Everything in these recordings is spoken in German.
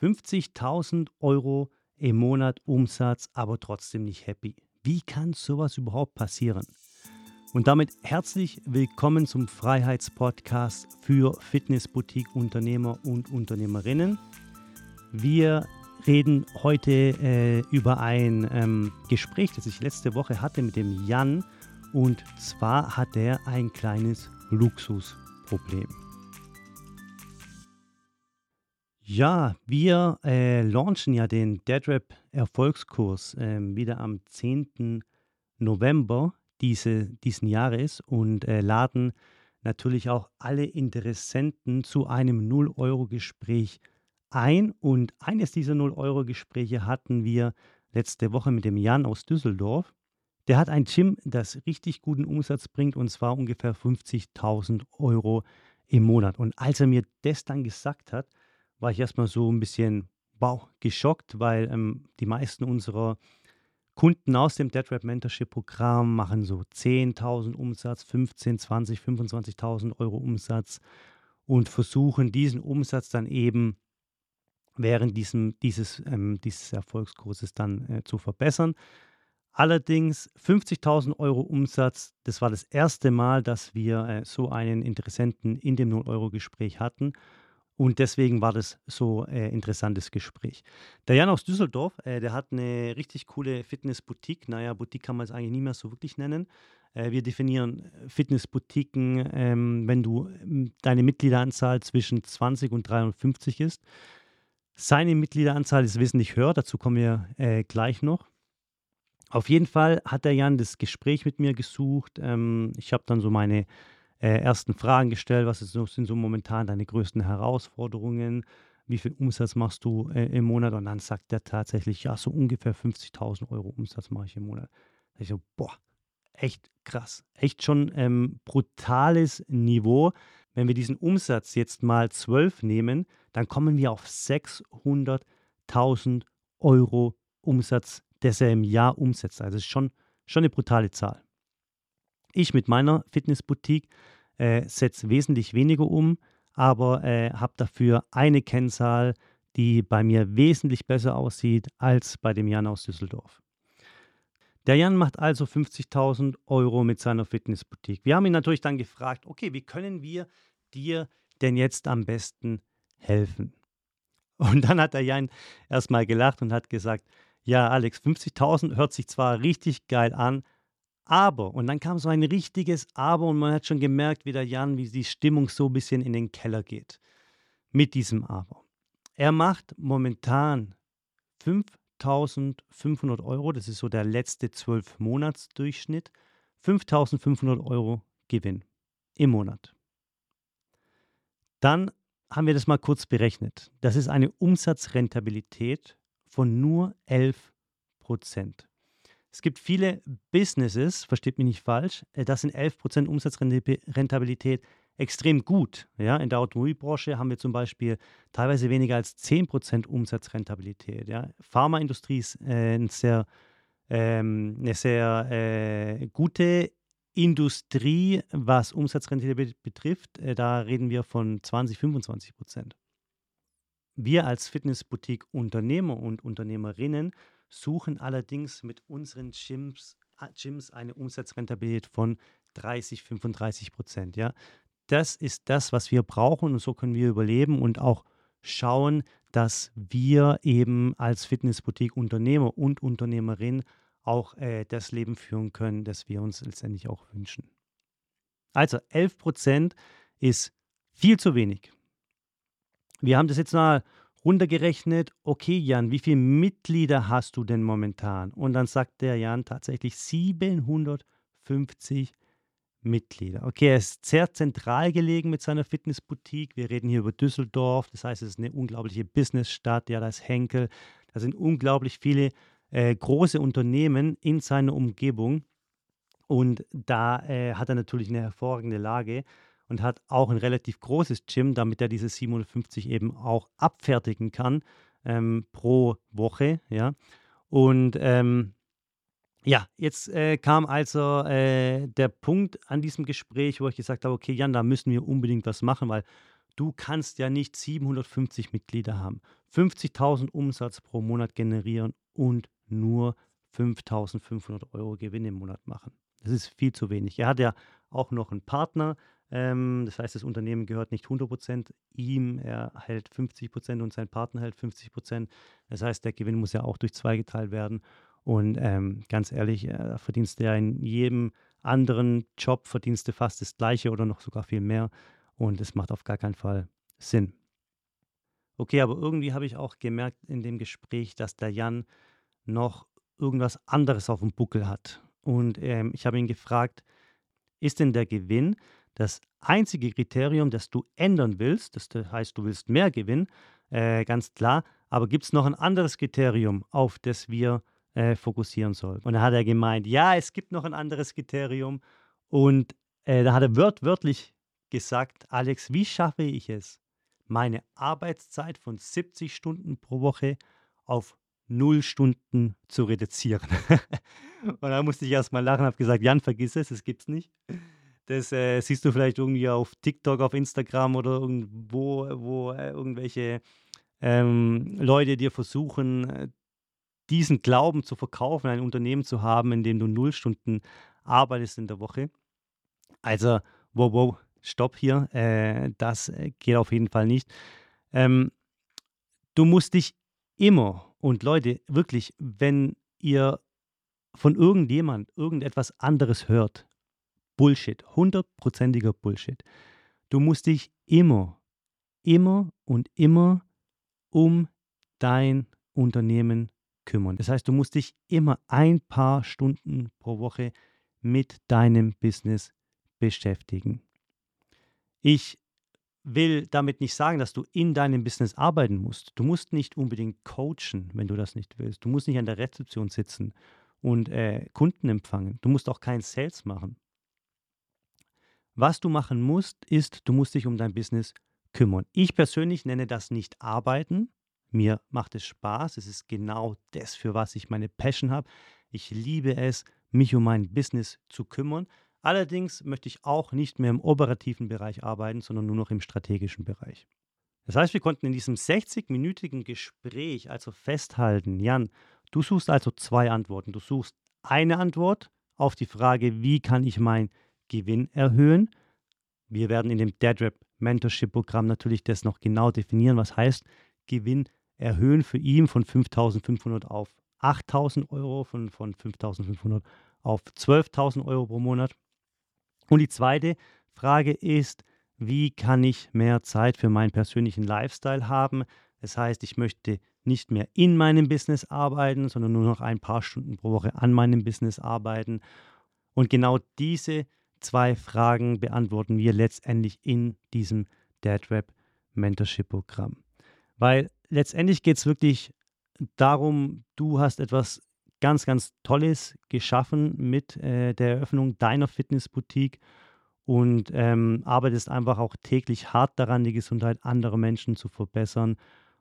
50.000 Euro im Monat Umsatz, aber trotzdem nicht happy. Wie kann sowas überhaupt passieren? Und damit herzlich willkommen zum Freiheitspodcast für Fitnessboutique-Unternehmer und Unternehmerinnen. Wir reden heute äh, über ein ähm, Gespräch, das ich letzte Woche hatte mit dem Jan. Und zwar hat er ein kleines Luxusproblem. Ja, wir äh, launchen ja den DeadRap Erfolgskurs äh, wieder am 10. November diese, diesen Jahres und äh, laden natürlich auch alle Interessenten zu einem 0-Euro-Gespräch ein. Und eines dieser 0-Euro-Gespräche hatten wir letzte Woche mit dem Jan aus Düsseldorf. Der hat ein Gym, das richtig guten Umsatz bringt und zwar ungefähr 50.000 Euro im Monat. Und als er mir das dann gesagt hat, war ich erstmal so ein bisschen wow, geschockt, weil ähm, die meisten unserer Kunden aus dem DeadRap Mentorship Programm machen so 10.000 Umsatz, 15, 20, 25.000 Euro Umsatz und versuchen diesen Umsatz dann eben während diesem, dieses, ähm, dieses Erfolgskurses dann äh, zu verbessern. Allerdings 50.000 Euro Umsatz, das war das erste Mal, dass wir äh, so einen Interessenten in dem 0-Euro-Gespräch hatten. Und deswegen war das so äh, interessantes Gespräch. Der Jan aus Düsseldorf, äh, der hat eine richtig coole Fitness-Boutique. Naja, Boutique kann man es eigentlich nie mehr so wirklich nennen. Äh, wir definieren äh, Fitness-Boutiquen, ähm, wenn du ähm, deine Mitgliederanzahl zwischen 20 und 350 ist. Seine Mitgliederanzahl ist wesentlich höher, dazu kommen wir äh, gleich noch. Auf jeden Fall hat der Jan das Gespräch mit mir gesucht. Ähm, ich habe dann so meine äh, ersten Fragen gestellt. Was ist, sind so momentan deine größten Herausforderungen? Wie viel Umsatz machst du äh, im Monat? Und dann sagt er tatsächlich, ja, so ungefähr 50.000 Euro Umsatz mache ich im Monat. Da ich so, boah, echt krass. Echt schon ähm, brutales Niveau. Wenn wir diesen Umsatz jetzt mal 12 nehmen, dann kommen wir auf 600.000 Euro Umsatz, das er im Jahr umsetzt. Also ist schon, schon eine brutale Zahl. Ich mit meiner Fitnessboutique äh, setze wesentlich weniger um, aber äh, habe dafür eine Kennzahl, die bei mir wesentlich besser aussieht als bei dem Jan aus Düsseldorf. Der Jan macht also 50.000 Euro mit seiner Fitnessboutique. Wir haben ihn natürlich dann gefragt, okay, wie können wir dir denn jetzt am besten helfen? Und dann hat der Jan erstmal gelacht und hat gesagt, ja Alex, 50.000 hört sich zwar richtig geil an, aber, und dann kam so ein richtiges Aber und man hat schon gemerkt, wie der Jan, wie die Stimmung so ein bisschen in den Keller geht. Mit diesem Aber. Er macht momentan 5500 Euro, das ist so der letzte 12-Monats-Durchschnitt, 5500 Euro Gewinn im Monat. Dann haben wir das mal kurz berechnet. Das ist eine Umsatzrentabilität von nur 11 Prozent. Es gibt viele Businesses, versteht mich nicht falsch, äh, das sind 11% Umsatzrentabilität extrem gut. Ja? In der Automobilbranche haben wir zum Beispiel teilweise weniger als 10% Umsatzrentabilität. Ja? Pharmaindustrie ist äh, ein sehr, ähm, eine sehr äh, gute Industrie, was Umsatzrentabilität betrifft. Äh, da reden wir von 20, 25% Wir als Fitnessboutique-Unternehmer und Unternehmerinnen suchen allerdings mit unseren Gyms, Gyms eine Umsatzrentabilität von 30, 35 Prozent. Ja? Das ist das, was wir brauchen und so können wir überleben und auch schauen, dass wir eben als Fitnessboutique-Unternehmer und Unternehmerin auch äh, das Leben führen können, das wir uns letztendlich auch wünschen. Also 11 Prozent ist viel zu wenig. Wir haben das jetzt mal runtergerechnet, okay Jan, wie viele Mitglieder hast du denn momentan? Und dann sagt der Jan tatsächlich 750 Mitglieder. Okay, er ist sehr zentral gelegen mit seiner Fitnessboutique. Wir reden hier über Düsseldorf, das heißt, es ist eine unglaubliche Businessstadt. Ja, da ist Henkel, da sind unglaublich viele äh, große Unternehmen in seiner Umgebung. Und da äh, hat er natürlich eine hervorragende Lage und hat auch ein relativ großes Gym, damit er diese 750 eben auch abfertigen kann ähm, pro Woche. Ja. Und ähm, ja, jetzt äh, kam also äh, der Punkt an diesem Gespräch, wo ich gesagt habe, okay, Jan, da müssen wir unbedingt was machen, weil du kannst ja nicht 750 Mitglieder haben. 50.000 Umsatz pro Monat generieren und nur 5.500 Euro Gewinn im Monat machen. Das ist viel zu wenig. Er hat ja auch noch einen Partner. Ähm, das heißt, das Unternehmen gehört nicht 100% ihm. Er hält 50% und sein Partner hält 50%. Das heißt, der Gewinn muss ja auch durch zwei geteilt werden. Und ähm, ganz ehrlich, äh, verdienst du ja in jedem anderen Job, verdienst du fast das Gleiche oder noch sogar viel mehr. Und es macht auf gar keinen Fall Sinn. Okay, aber irgendwie habe ich auch gemerkt in dem Gespräch, dass der Jan noch irgendwas anderes auf dem Buckel hat. Und ähm, ich habe ihn gefragt, ist denn der Gewinn das einzige Kriterium, das du ändern willst? Das heißt, du willst mehr Gewinn, äh, ganz klar. Aber gibt es noch ein anderes Kriterium, auf das wir äh, fokussieren sollen? Und da hat er gemeint, ja, es gibt noch ein anderes Kriterium. Und äh, da hat er wört wörtlich gesagt, Alex, wie schaffe ich es, meine Arbeitszeit von 70 Stunden pro Woche auf 0 Stunden zu reduzieren. und da musste ich erst mal lachen, habe gesagt, Jan, vergiss es, das gibt's nicht. Das äh, siehst du vielleicht irgendwie auf TikTok, auf Instagram oder irgendwo, wo äh, irgendwelche ähm, Leute dir versuchen, äh, diesen Glauben zu verkaufen, ein Unternehmen zu haben, in dem du null Stunden arbeitest in der Woche. Also, wow, wow, stopp hier, äh, das äh, geht auf jeden Fall nicht. Ähm, du musst dich immer, und Leute, wirklich, wenn ihr von irgendjemand irgendetwas anderes hört, Bullshit, hundertprozentiger Bullshit. Du musst dich immer, immer und immer um dein Unternehmen kümmern. Das heißt, du musst dich immer ein paar Stunden pro Woche mit deinem Business beschäftigen. Ich will damit nicht sagen, dass du in deinem Business arbeiten musst. Du musst nicht unbedingt coachen, wenn du das nicht willst. Du musst nicht an der Rezeption sitzen und äh, Kunden empfangen. Du musst auch kein Sales machen. Was du machen musst, ist, du musst dich um dein Business kümmern. Ich persönlich nenne das nicht arbeiten. Mir macht es Spaß. Es ist genau das, für was ich meine Passion habe. Ich liebe es, mich um mein Business zu kümmern. Allerdings möchte ich auch nicht mehr im operativen Bereich arbeiten, sondern nur noch im strategischen Bereich. Das heißt, wir konnten in diesem 60-minütigen Gespräch also festhalten, Jan, du suchst also zwei Antworten. Du suchst eine Antwort auf die Frage, wie kann ich mein Gewinn erhöhen. Wir werden in dem DeadRap Mentorship Programm natürlich das noch genau definieren, was heißt Gewinn erhöhen für ihn von 5.500 auf 8.000 Euro, von, von 5.500 auf 12.000 Euro pro Monat. Und die zweite Frage ist, wie kann ich mehr Zeit für meinen persönlichen Lifestyle haben? Das heißt, ich möchte nicht mehr in meinem Business arbeiten, sondern nur noch ein paar Stunden pro Woche an meinem Business arbeiten. Und genau diese zwei Fragen beantworten wir letztendlich in diesem DadRap Mentorship Programm. Weil letztendlich geht es wirklich darum, du hast etwas ganz, ganz Tolles geschaffen mit äh, der Eröffnung deiner Fitnessboutique und ähm, arbeitest einfach auch täglich hart daran, die Gesundheit anderer Menschen zu verbessern.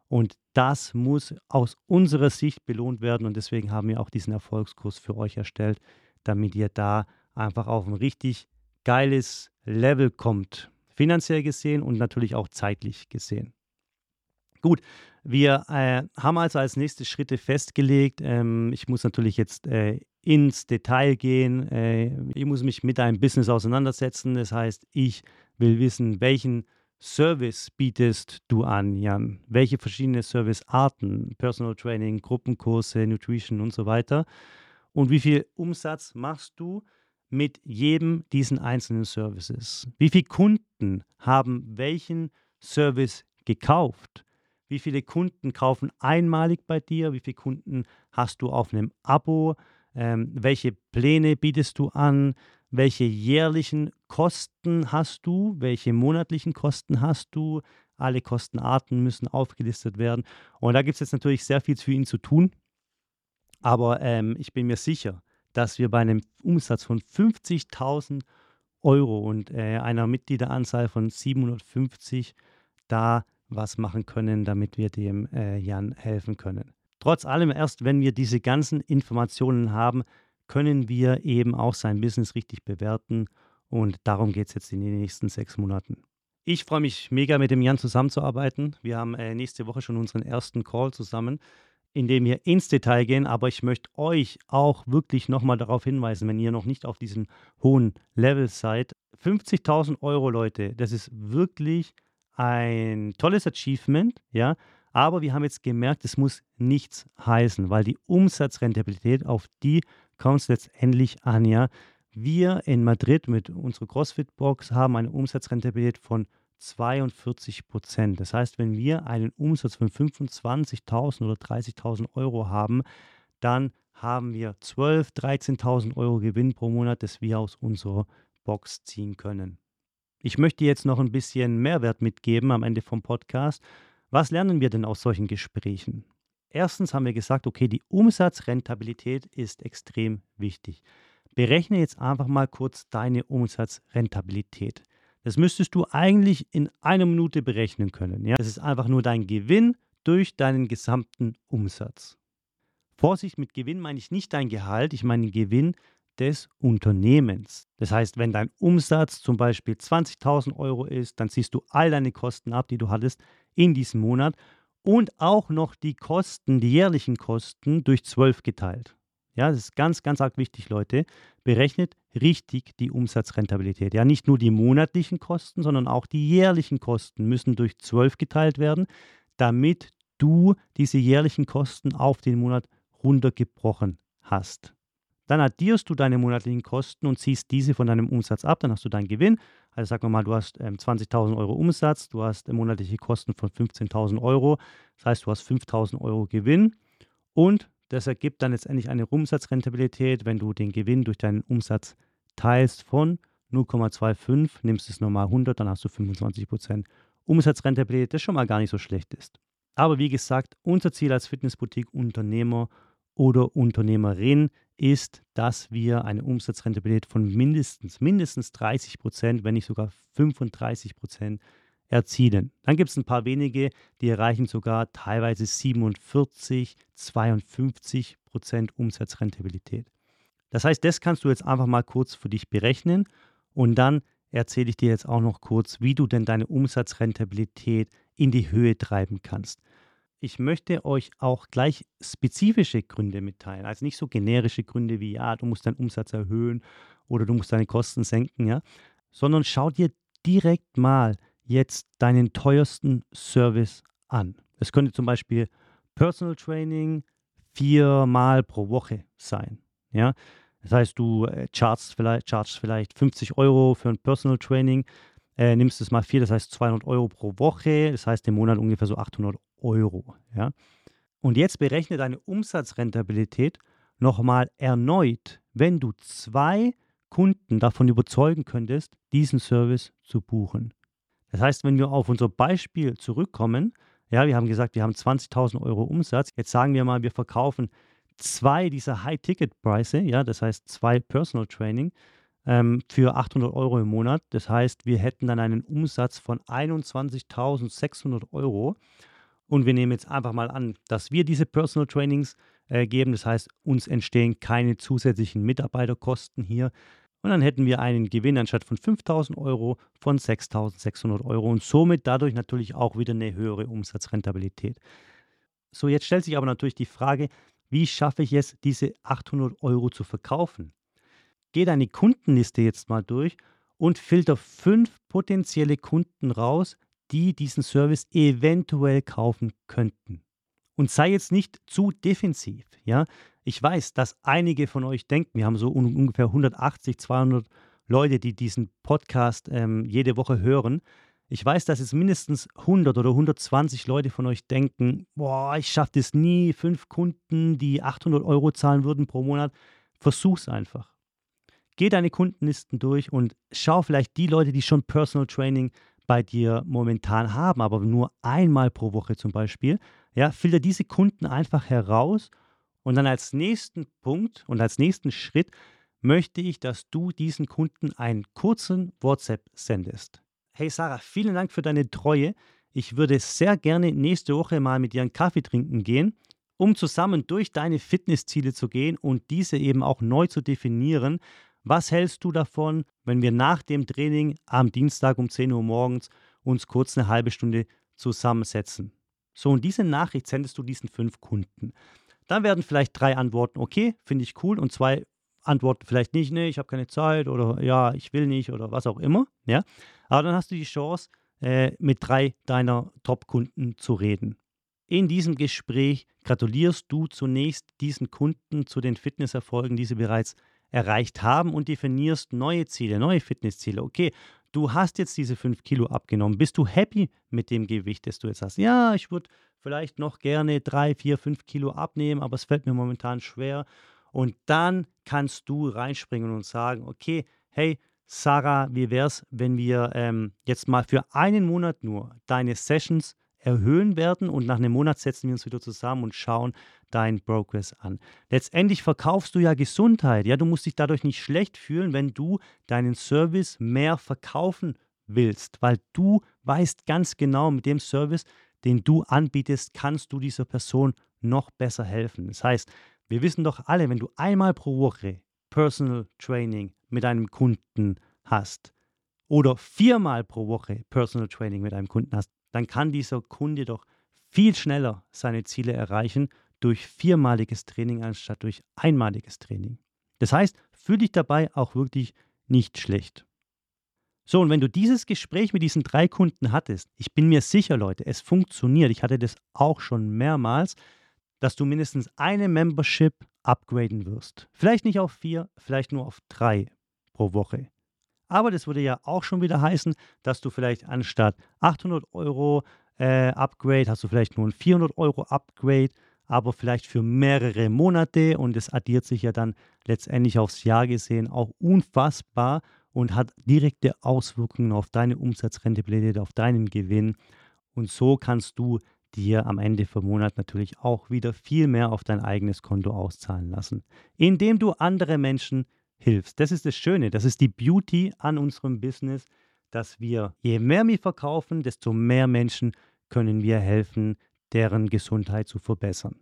Und das muss aus unserer Sicht belohnt werden. Und deswegen haben wir auch diesen Erfolgskurs für euch erstellt, damit ihr da einfach auf ein richtig geiles Level kommt. Finanziell gesehen und natürlich auch zeitlich gesehen. Gut, wir äh, haben also als nächste Schritte festgelegt, ähm, ich muss natürlich jetzt äh, ins Detail gehen, äh, ich muss mich mit einem Business auseinandersetzen. Das heißt, ich will wissen, welchen Service bietest du an, Jan? Welche verschiedene Servicearten, Personal Training, Gruppenkurse, Nutrition und so weiter? Und wie viel Umsatz machst du mit jedem diesen einzelnen Services? Wie viele Kunden haben welchen Service gekauft? Wie viele Kunden kaufen einmalig bei dir? Wie viele Kunden hast du auf einem Abo? Ähm, welche Pläne bietest du an? Welche jährlichen Kosten hast du? Welche monatlichen Kosten hast du? Alle Kostenarten müssen aufgelistet werden. Und da gibt es jetzt natürlich sehr viel für ihn zu tun. Aber ähm, ich bin mir sicher, dass wir bei einem Umsatz von 50.000 Euro und äh, einer Mitgliederanzahl von 750 da was machen können, damit wir dem äh, Jan helfen können. Trotz allem, erst wenn wir diese ganzen Informationen haben, können wir eben auch sein Business richtig bewerten und darum geht es jetzt in den nächsten sechs Monaten. Ich freue mich mega, mit dem Jan zusammenzuarbeiten. Wir haben äh, nächste Woche schon unseren ersten Call zusammen, in dem wir ins Detail gehen. Aber ich möchte euch auch wirklich nochmal darauf hinweisen, wenn ihr noch nicht auf diesem hohen Level seid. 50.000 Euro, Leute, das ist wirklich ein tolles Achievement, ja. Aber wir haben jetzt gemerkt, es muss nichts heißen, weil die Umsatzrentabilität, auf die kommt es letztendlich an, ja. Wir in Madrid mit unserer CrossFit-Box haben eine Umsatzrentabilität von 42 Prozent. Das heißt, wenn wir einen Umsatz von 25.000 oder 30.000 Euro haben, dann haben wir 12.000, 13.000 Euro Gewinn pro Monat, das wir aus unserer Box ziehen können. Ich möchte jetzt noch ein bisschen Mehrwert mitgeben am Ende vom Podcast. Was lernen wir denn aus solchen Gesprächen? Erstens haben wir gesagt, okay, die Umsatzrentabilität ist extrem wichtig. Berechne jetzt einfach mal kurz deine Umsatzrentabilität. Das müsstest du eigentlich in einer Minute berechnen können. Ja? Das ist einfach nur dein Gewinn durch deinen gesamten Umsatz. Vorsicht, mit Gewinn meine ich nicht dein Gehalt, ich meine den Gewinn des Unternehmens. Das heißt, wenn dein Umsatz zum Beispiel 20.000 Euro ist, dann ziehst du all deine Kosten ab, die du hattest in diesem Monat und auch noch die Kosten, die jährlichen Kosten durch 12 geteilt. Ja, das ist ganz, ganz arg wichtig, Leute. Berechnet richtig die Umsatzrentabilität. Ja, nicht nur die monatlichen Kosten, sondern auch die jährlichen Kosten müssen durch 12 geteilt werden, damit du diese jährlichen Kosten auf den Monat runtergebrochen hast. Dann addierst du deine monatlichen Kosten und ziehst diese von deinem Umsatz ab. Dann hast du deinen Gewinn. Also sagen wir mal, du hast ähm, 20.000 Euro Umsatz, du hast äh, monatliche Kosten von 15.000 Euro. Das heißt, du hast 5.000 Euro Gewinn und das ergibt dann letztendlich eine Umsatzrentabilität, wenn du den Gewinn durch deinen Umsatz teilst von 0,25, nimmst es nochmal 100, dann hast du 25% Umsatzrentabilität, das schon mal gar nicht so schlecht ist. Aber wie gesagt, unser Ziel als Fitnessboutique-Unternehmer oder Unternehmerin ist, dass wir eine Umsatzrentabilität von mindestens, mindestens 30% wenn nicht sogar 35% erzielen. Dann gibt es ein paar wenige, die erreichen sogar teilweise 47, 52 Prozent Umsatzrentabilität. Das heißt, das kannst du jetzt einfach mal kurz für dich berechnen und dann erzähle ich dir jetzt auch noch kurz, wie du denn deine Umsatzrentabilität in die Höhe treiben kannst. Ich möchte euch auch gleich spezifische Gründe mitteilen, also nicht so generische Gründe wie ja, du musst deinen Umsatz erhöhen oder du musst deine Kosten senken, ja, sondern schau dir direkt mal jetzt deinen teuersten Service an. Es könnte zum Beispiel Personal Training viermal pro Woche sein. Ja? Das heißt, du äh, chargst vielleicht, chargst vielleicht 50 Euro für ein Personal Training, äh, nimmst es mal vier, das heißt 200 Euro pro Woche, das heißt im Monat ungefähr so 800 Euro. Ja? Und jetzt berechne deine Umsatzrentabilität nochmal erneut, wenn du zwei Kunden davon überzeugen könntest, diesen Service zu buchen. Das heißt, wenn wir auf unser Beispiel zurückkommen, ja, wir haben gesagt, wir haben 20.000 Euro Umsatz. Jetzt sagen wir mal, wir verkaufen zwei dieser High-Ticket-Preise, ja, das heißt zwei Personal Training ähm, für 800 Euro im Monat. Das heißt, wir hätten dann einen Umsatz von 21.600 Euro. Und wir nehmen jetzt einfach mal an, dass wir diese Personal Trainings äh, geben. Das heißt, uns entstehen keine zusätzlichen Mitarbeiterkosten hier. Und dann hätten wir einen Gewinn anstatt von 5000 Euro von 6600 Euro und somit dadurch natürlich auch wieder eine höhere Umsatzrentabilität. So, jetzt stellt sich aber natürlich die Frage, wie schaffe ich es, diese 800 Euro zu verkaufen? Geh deine Kundenliste jetzt mal durch und filter fünf potenzielle Kunden raus, die diesen Service eventuell kaufen könnten. Und sei jetzt nicht zu defensiv, ja. Ich weiß, dass einige von euch denken, wir haben so un ungefähr 180, 200 Leute, die diesen Podcast ähm, jede Woche hören. Ich weiß, dass jetzt mindestens 100 oder 120 Leute von euch denken, boah, ich schaffe das nie, fünf Kunden, die 800 Euro zahlen würden pro Monat. Versuch's einfach. Geh deine Kundenlisten durch und schau vielleicht die Leute, die schon Personal Training bei dir momentan haben, aber nur einmal pro Woche zum Beispiel. Ja, filter diese Kunden einfach heraus und dann als nächsten Punkt und als nächsten Schritt möchte ich, dass du diesen Kunden einen kurzen WhatsApp sendest. Hey Sarah, vielen Dank für deine Treue. Ich würde sehr gerne nächste Woche mal mit dir einen Kaffee trinken gehen, um zusammen durch deine Fitnessziele zu gehen und diese eben auch neu zu definieren. Was hältst du davon, wenn wir nach dem Training am Dienstag um 10 Uhr morgens uns kurz eine halbe Stunde zusammensetzen. So, und diese Nachricht sendest du diesen fünf Kunden. Dann werden vielleicht drei Antworten, okay, finde ich cool, und zwei Antworten vielleicht nicht, nee, ich habe keine Zeit oder ja, ich will nicht oder was auch immer. Ja? Aber dann hast du die Chance, äh, mit drei deiner Top-Kunden zu reden. In diesem Gespräch gratulierst du zunächst diesen Kunden zu den Fitnesserfolgen, die sie bereits erreicht haben und definierst neue Ziele, neue Fitnessziele. Okay, du hast jetzt diese fünf Kilo abgenommen. Bist du happy mit dem Gewicht, das du jetzt hast? Ja, ich würde vielleicht noch gerne drei, vier, fünf Kilo abnehmen, aber es fällt mir momentan schwer. Und dann kannst du reinspringen und sagen, okay, hey, Sarah, wie wäre es, wenn wir ähm, jetzt mal für einen Monat nur deine Sessions erhöhen werden und nach einem Monat setzen wir uns wieder zusammen und schauen deinen Progress an. Letztendlich verkaufst du ja Gesundheit. Ja, du musst dich dadurch nicht schlecht fühlen, wenn du deinen Service mehr verkaufen willst, weil du weißt ganz genau, mit dem Service, den du anbietest, kannst du dieser Person noch besser helfen. Das heißt, wir wissen doch alle, wenn du einmal pro Woche Personal Training mit einem Kunden hast oder viermal pro Woche Personal Training mit einem Kunden hast, dann kann dieser Kunde doch viel schneller seine Ziele erreichen durch viermaliges Training anstatt durch einmaliges Training. Das heißt, fühle dich dabei auch wirklich nicht schlecht. So, und wenn du dieses Gespräch mit diesen drei Kunden hattest, ich bin mir sicher, Leute, es funktioniert, ich hatte das auch schon mehrmals, dass du mindestens eine Membership upgraden wirst. Vielleicht nicht auf vier, vielleicht nur auf drei pro Woche. Aber das würde ja auch schon wieder heißen, dass du vielleicht anstatt 800 Euro äh, Upgrade hast du vielleicht nur ein 400 Euro Upgrade, aber vielleicht für mehrere Monate und es addiert sich ja dann letztendlich aufs Jahr gesehen auch unfassbar und hat direkte Auswirkungen auf deine Umsatzrentabilität, auf deinen Gewinn. Und so kannst du dir am Ende vom Monat natürlich auch wieder viel mehr auf dein eigenes Konto auszahlen lassen, indem du andere Menschen hilfst. Das ist das Schöne, das ist die Beauty an unserem Business, dass wir, je mehr wir verkaufen, desto mehr Menschen können wir helfen, deren Gesundheit zu verbessern.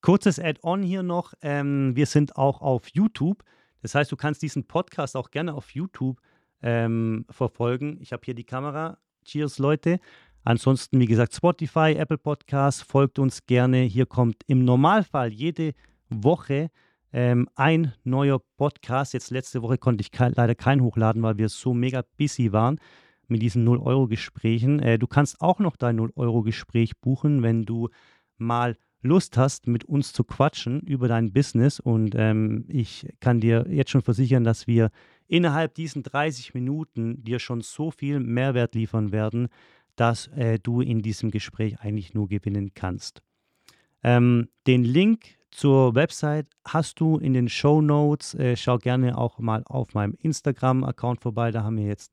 Kurzes Add-on hier noch. Ähm, wir sind auch auf YouTube. Das heißt, du kannst diesen Podcast auch gerne auf YouTube ähm, verfolgen. Ich habe hier die Kamera. Cheers, Leute. Ansonsten, wie gesagt, Spotify, Apple Podcasts, folgt uns gerne. Hier kommt im Normalfall jede Woche ähm, ein neuer Podcast. Jetzt letzte Woche konnte ich ke leider keinen hochladen, weil wir so mega busy waren mit diesen 0-Euro-Gesprächen. Äh, du kannst auch noch dein 0-Euro-Gespräch buchen, wenn du mal Lust hast, mit uns zu quatschen über dein Business. Und ähm, ich kann dir jetzt schon versichern, dass wir innerhalb diesen 30 Minuten dir schon so viel Mehrwert liefern werden, dass äh, du in diesem Gespräch eigentlich nur gewinnen kannst. Ähm, den Link zur Website hast du in den Show Notes. Äh, schau gerne auch mal auf meinem Instagram-Account vorbei. Da haben wir jetzt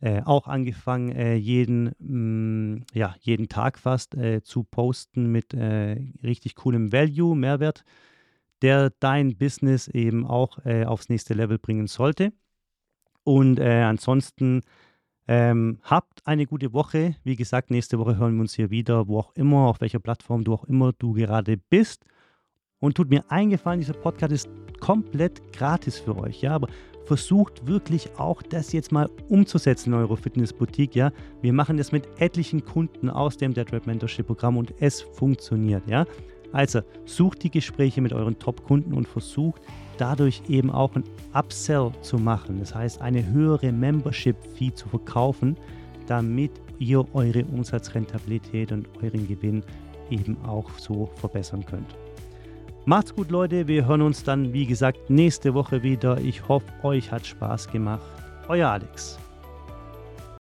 äh, auch angefangen, äh, jeden, mh, mm, ja, jeden Tag fast äh, zu posten mit äh, richtig coolem Value, Mehrwert, der dein Business eben auch äh, aufs nächste Level bringen sollte. Und ansonsten ähm, habt eine gute Woche. Wie gesagt, nächste Woche hören wir uns hier wieder, wo auch immer, auf welcher Plattform du auch immer du gerade bist. Und tut mir eingefallen, dieser Podcast ist komplett gratis für euch, ja, aber versucht wirklich auch das jetzt mal umzusetzen in eurer Fitnessboutique, ja. Wir machen das mit etlichen Kunden aus dem Dead Rap Mentorship Programm und es funktioniert, ja. Also sucht die Gespräche mit euren Top-Kunden und versucht dadurch eben auch ein Upsell zu machen. Das heißt, eine höhere Membership-Fee zu verkaufen, damit ihr eure Umsatzrentabilität und euren Gewinn eben auch so verbessern könnt. Macht's gut, Leute. Wir hören uns dann, wie gesagt, nächste Woche wieder. Ich hoffe, euch hat Spaß gemacht. Euer Alex.